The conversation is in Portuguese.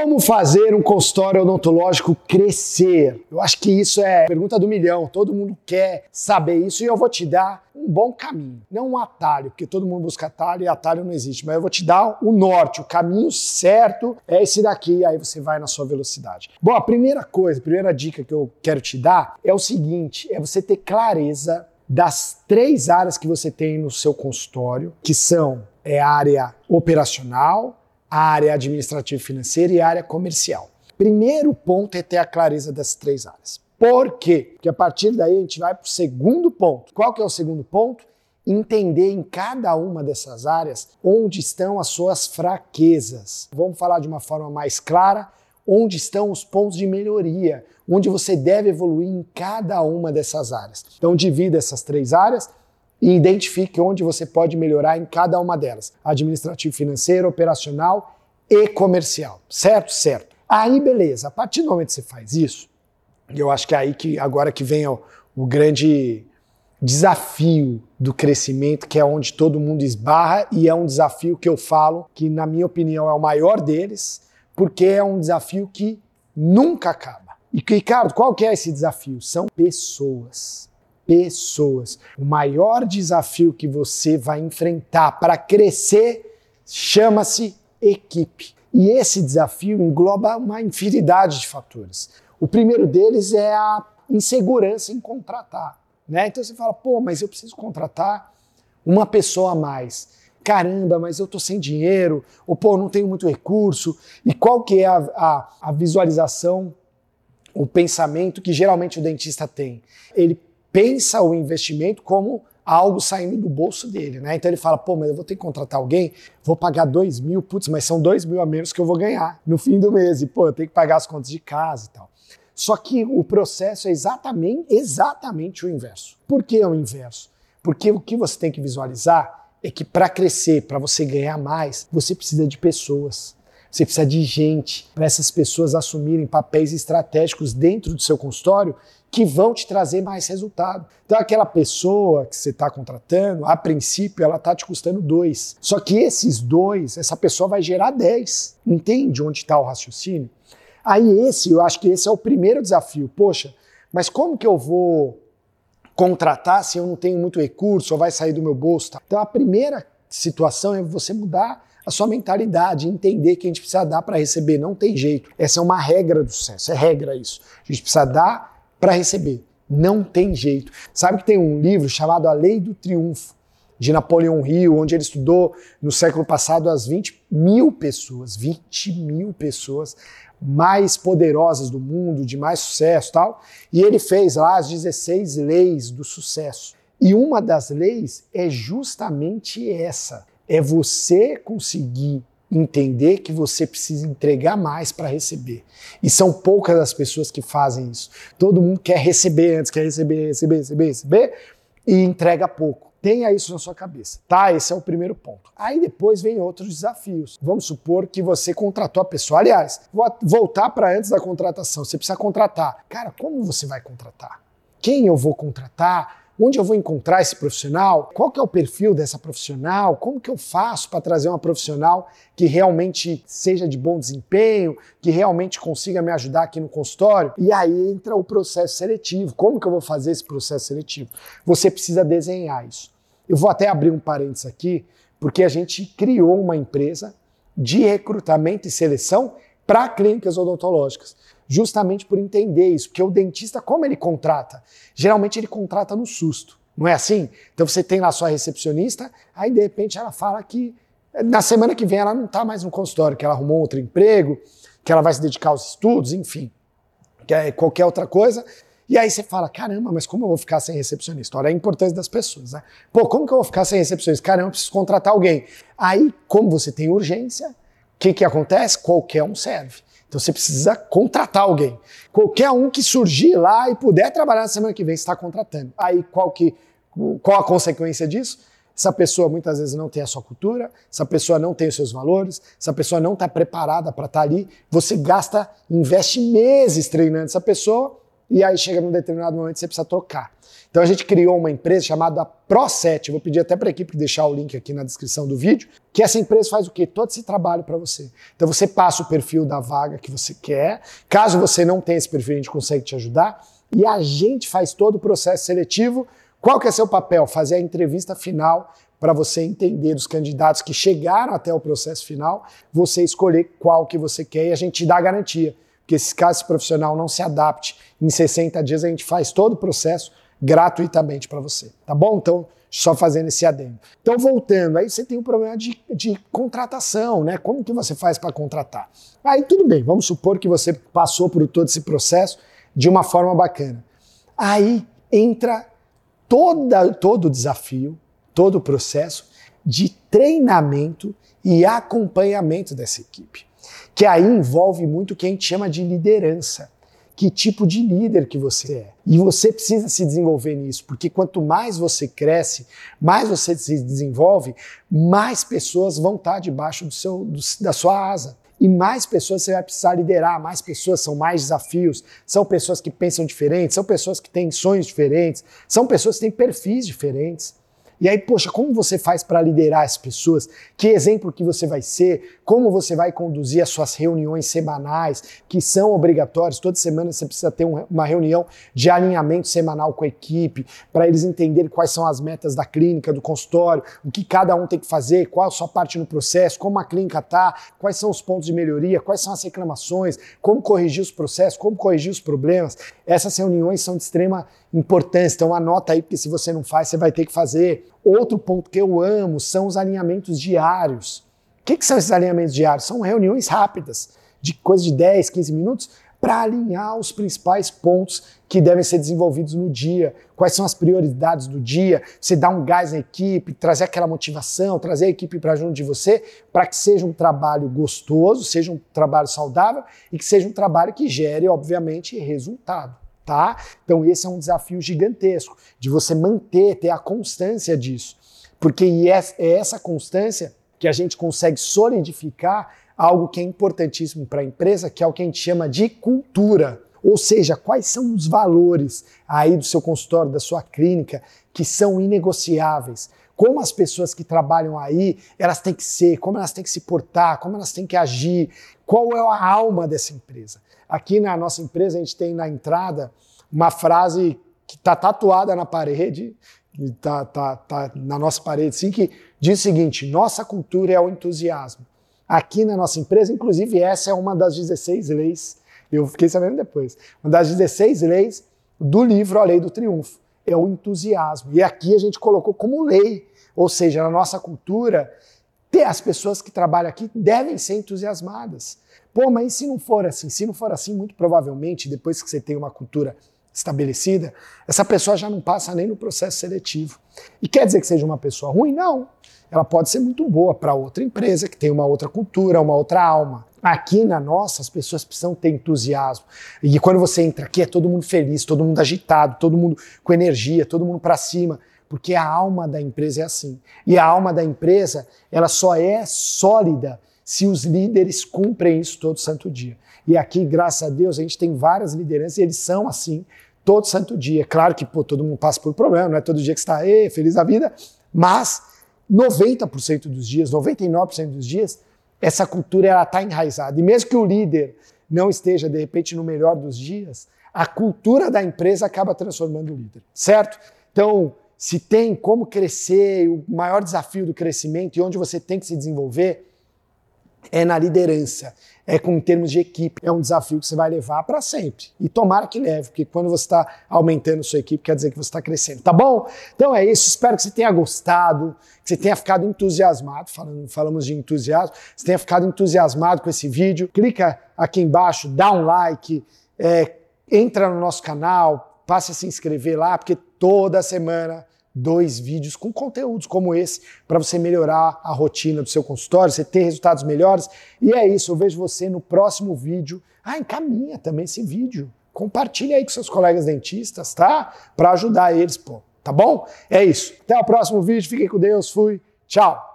Como fazer um consultório odontológico crescer? Eu acho que isso é pergunta do milhão. Todo mundo quer saber isso e eu vou te dar um bom caminho, não um atalho, porque todo mundo busca atalho e atalho não existe, mas eu vou te dar o norte, o caminho certo é esse daqui, aí você vai na sua velocidade. Bom, a primeira coisa, a primeira dica que eu quero te dar é o seguinte, é você ter clareza das três áreas que você tem no seu consultório, que são é a área operacional, a área administrativa e financeira e a área comercial. Primeiro ponto é ter a clareza das três áreas. Por quê? Porque a partir daí a gente vai para o segundo ponto. Qual que é o segundo ponto? Entender em cada uma dessas áreas onde estão as suas fraquezas. Vamos falar de uma forma mais clara, onde estão os pontos de melhoria, onde você deve evoluir em cada uma dessas áreas. Então divida essas três áreas e identifique onde você pode melhorar em cada uma delas: administrativo, financeiro, operacional e comercial. Certo? Certo. Aí, beleza. A partir do momento que você faz isso, eu acho que é aí que agora que vem o, o grande desafio do crescimento, que é onde todo mundo esbarra, e é um desafio que eu falo que, na minha opinião, é o maior deles, porque é um desafio que nunca acaba. E, Ricardo, qual que é esse desafio? São pessoas pessoas. O maior desafio que você vai enfrentar para crescer chama-se equipe. E esse desafio engloba uma infinidade de fatores. O primeiro deles é a insegurança em contratar. Né? Então você fala, pô, mas eu preciso contratar uma pessoa a mais. Caramba, mas eu tô sem dinheiro, ou pô, não tenho muito recurso. E qual que é a, a, a visualização, o pensamento que geralmente o dentista tem? Ele pensa o investimento como algo saindo do bolso dele, né? Então ele fala, pô, mas eu vou ter que contratar alguém, vou pagar dois mil, putz, mas são dois mil a menos que eu vou ganhar no fim do mês, e pô, eu tenho que pagar as contas de casa e tal. Só que o processo é exatamente, exatamente o inverso. Por que é o inverso? Porque o que você tem que visualizar é que para crescer, para você ganhar mais, você precisa de pessoas. Você precisa de gente para essas pessoas assumirem papéis estratégicos dentro do seu consultório que vão te trazer mais resultado. Então, aquela pessoa que você está contratando, a princípio, ela está te custando dois. Só que esses dois, essa pessoa vai gerar dez. Entende onde está o raciocínio? Aí, esse, eu acho que esse é o primeiro desafio. Poxa, mas como que eu vou contratar se eu não tenho muito recurso ou vai sair do meu bolso? Então, a primeira situação é você mudar a sua mentalidade, entender que a gente precisa dar para receber, não tem jeito. Essa é uma regra do sucesso, é regra isso. A gente precisa dar para receber. Não tem jeito. Sabe que tem um livro chamado A Lei do Triunfo, de Napoleão Hill, onde ele estudou no século passado as 20 mil pessoas, 20 mil pessoas mais poderosas do mundo, de mais sucesso tal. E ele fez lá as 16 leis do sucesso. E uma das leis é justamente essa: é você conseguir entender que você precisa entregar mais para receber. E são poucas as pessoas que fazem isso. Todo mundo quer receber antes, quer receber, receber, receber, receber e entrega pouco. Tenha isso na sua cabeça, tá? Esse é o primeiro ponto. Aí depois vem outros desafios. Vamos supor que você contratou a pessoa. Aliás, vou voltar para antes da contratação. Você precisa contratar. Cara, como você vai contratar? Quem eu vou contratar? Onde eu vou encontrar esse profissional? Qual que é o perfil dessa profissional? Como que eu faço para trazer uma profissional que realmente seja de bom desempenho, que realmente consiga me ajudar aqui no consultório? E aí entra o processo seletivo. Como que eu vou fazer esse processo seletivo? Você precisa desenhar isso. Eu vou até abrir um parênteses aqui, porque a gente criou uma empresa de recrutamento e seleção para clínicas odontológicas justamente por entender isso, porque o dentista, como ele contrata? Geralmente ele contrata no susto, não é assim? Então você tem lá sua recepcionista, aí de repente ela fala que na semana que vem ela não está mais no consultório, que ela arrumou outro emprego, que ela vai se dedicar aos estudos, enfim, que é qualquer outra coisa. E aí você fala, caramba, mas como eu vou ficar sem recepcionista? Olha a importância das pessoas, né? Pô, como que eu vou ficar sem recepcionista? Caramba, eu preciso contratar alguém. Aí, como você tem urgência, o que, que acontece? Qualquer um serve. Então você precisa contratar alguém. Qualquer um que surgir lá e puder trabalhar na semana que vem, está contratando. Aí qual, que, qual a consequência disso? Essa pessoa muitas vezes não tem a sua cultura, essa pessoa não tem os seus valores, essa pessoa não está preparada para estar tá ali. Você gasta, investe meses treinando essa pessoa e aí chega num determinado momento que você precisa trocar. Então a gente criou uma empresa chamada Pro7. Vou pedir até para a equipe deixar o link aqui na descrição do vídeo. Que essa empresa faz o quê? Todo esse trabalho para você. Então você passa o perfil da vaga que você quer. Caso você não tenha esse perfil, a gente consegue te ajudar. E a gente faz todo o processo seletivo. Qual que é seu papel? Fazer a entrevista final para você entender os candidatos que chegaram até o processo final, você escolher qual que você quer e a gente te dá a garantia. Porque se caso esse profissional não se adapte, em 60 dias a gente faz todo o processo gratuitamente para você, tá bom? Então, só fazendo esse adendo. Então, voltando, aí você tem um problema de, de contratação, né? Como que você faz para contratar? Aí tudo bem, vamos supor que você passou por todo esse processo de uma forma bacana. Aí entra toda, todo o desafio, todo o processo de treinamento e acompanhamento dessa equipe, que aí envolve muito o que a gente chama de liderança que tipo de líder que você é. E você precisa se desenvolver nisso, porque quanto mais você cresce, mais você se desenvolve, mais pessoas vão estar debaixo do seu, do, da sua asa. E mais pessoas você vai precisar liderar, mais pessoas são mais desafios, são pessoas que pensam diferente, são pessoas que têm sonhos diferentes, são pessoas que têm perfis diferentes. E aí, poxa, como você faz para liderar as pessoas? Que exemplo que você vai ser? Como você vai conduzir as suas reuniões semanais, que são obrigatórias? Toda semana você precisa ter uma reunião de alinhamento semanal com a equipe, para eles entenderem quais são as metas da clínica, do consultório, o que cada um tem que fazer, qual a sua parte no processo, como a clínica está, quais são os pontos de melhoria, quais são as reclamações, como corrigir os processos, como corrigir os problemas. Essas reuniões são de extrema importância, então anota aí, porque se você não faz, você vai ter que fazer. Outro ponto que eu amo são os alinhamentos diários. O que, que são esses alinhamentos diários? São reuniões rápidas, de coisa de 10, 15 minutos, para alinhar os principais pontos que devem ser desenvolvidos no dia, quais são as prioridades do dia, você dá um gás na equipe, trazer aquela motivação, trazer a equipe para junto de você, para que seja um trabalho gostoso, seja um trabalho saudável e que seja um trabalho que gere, obviamente, resultado tá? Então esse é um desafio gigantesco de você manter, ter a constância disso, porque é, é essa constância que a gente consegue solidificar algo que é importantíssimo para a empresa, que é o que a gente chama de cultura. Ou seja, quais são os valores aí do seu consultório, da sua clínica, que são inegociáveis? Como as pessoas que trabalham aí, elas têm que ser, como elas têm que se portar, como elas têm que agir, qual é a alma dessa empresa? Aqui na nossa empresa, a gente tem na entrada uma frase que está tatuada na parede, está tá, tá na nossa parede, assim, que diz o seguinte: nossa cultura é o entusiasmo. Aqui na nossa empresa, inclusive, essa é uma das 16 leis, eu fiquei sabendo depois, uma das 16 leis do livro A Lei do Triunfo, é o entusiasmo. E aqui a gente colocou como lei, ou seja, na nossa cultura, as pessoas que trabalham aqui devem ser entusiasmadas. Pô, mas se não for assim? Se não for assim, muito provavelmente, depois que você tem uma cultura estabelecida, essa pessoa já não passa nem no processo seletivo. E quer dizer que seja uma pessoa ruim? Não. Ela pode ser muito boa para outra empresa que tem uma outra cultura, uma outra alma. Aqui na nossa, as pessoas precisam ter entusiasmo. E quando você entra aqui, é todo mundo feliz, todo mundo agitado, todo mundo com energia, todo mundo para cima, porque a alma da empresa é assim. E a alma da empresa, ela só é sólida se os líderes cumprem isso todo santo dia. E aqui, graças a Deus, a gente tem várias lideranças e eles são assim todo santo dia. Claro que pô, todo mundo passa por problema, não é todo dia que está feliz da vida, mas 90% dos dias, 99% dos dias, essa cultura está enraizada. E mesmo que o líder não esteja, de repente, no melhor dos dias, a cultura da empresa acaba transformando o líder, certo? Então, se tem como crescer, o maior desafio do crescimento e onde você tem que se desenvolver, é na liderança, é com termos de equipe. É um desafio que você vai levar para sempre. E tomara que leve, porque quando você está aumentando sua equipe, quer dizer que você está crescendo. Tá bom? Então é isso. Espero que você tenha gostado, que você tenha ficado entusiasmado. Falando, falamos de entusiasmo. Você tenha ficado entusiasmado com esse vídeo. Clica aqui embaixo, dá um like, é, entra no nosso canal, passe a se inscrever lá, porque toda semana dois vídeos com conteúdos como esse para você melhorar a rotina do seu consultório, você ter resultados melhores. E é isso, eu vejo você no próximo vídeo. Ah, encaminha também esse vídeo. Compartilha aí com seus colegas dentistas, tá? Para ajudar eles, pô. Tá bom? É isso. Até o próximo vídeo. Fiquem com Deus. Fui. Tchau.